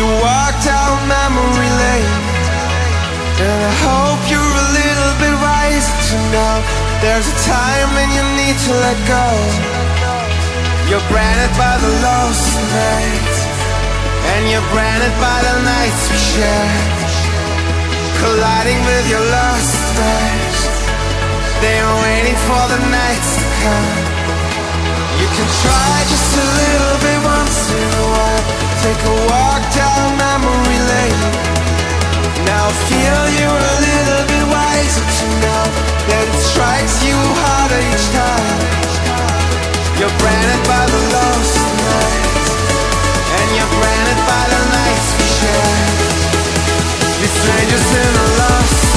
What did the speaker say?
you walk down memory lane. And I hope you're a little bit wiser to know There's a time when you need to let go. You're branded by the lost nights, And you're branded by the nights we shared. Colliding with your lost eyes. They're waiting for the nights to come. You can try just a little bit once in a while take a walk down memory lane. Now I feel you're a little bit wiser to know That it strikes you harder each time. You're branded by the lost nights, And you're branded by the nights we share. These strangers in a lost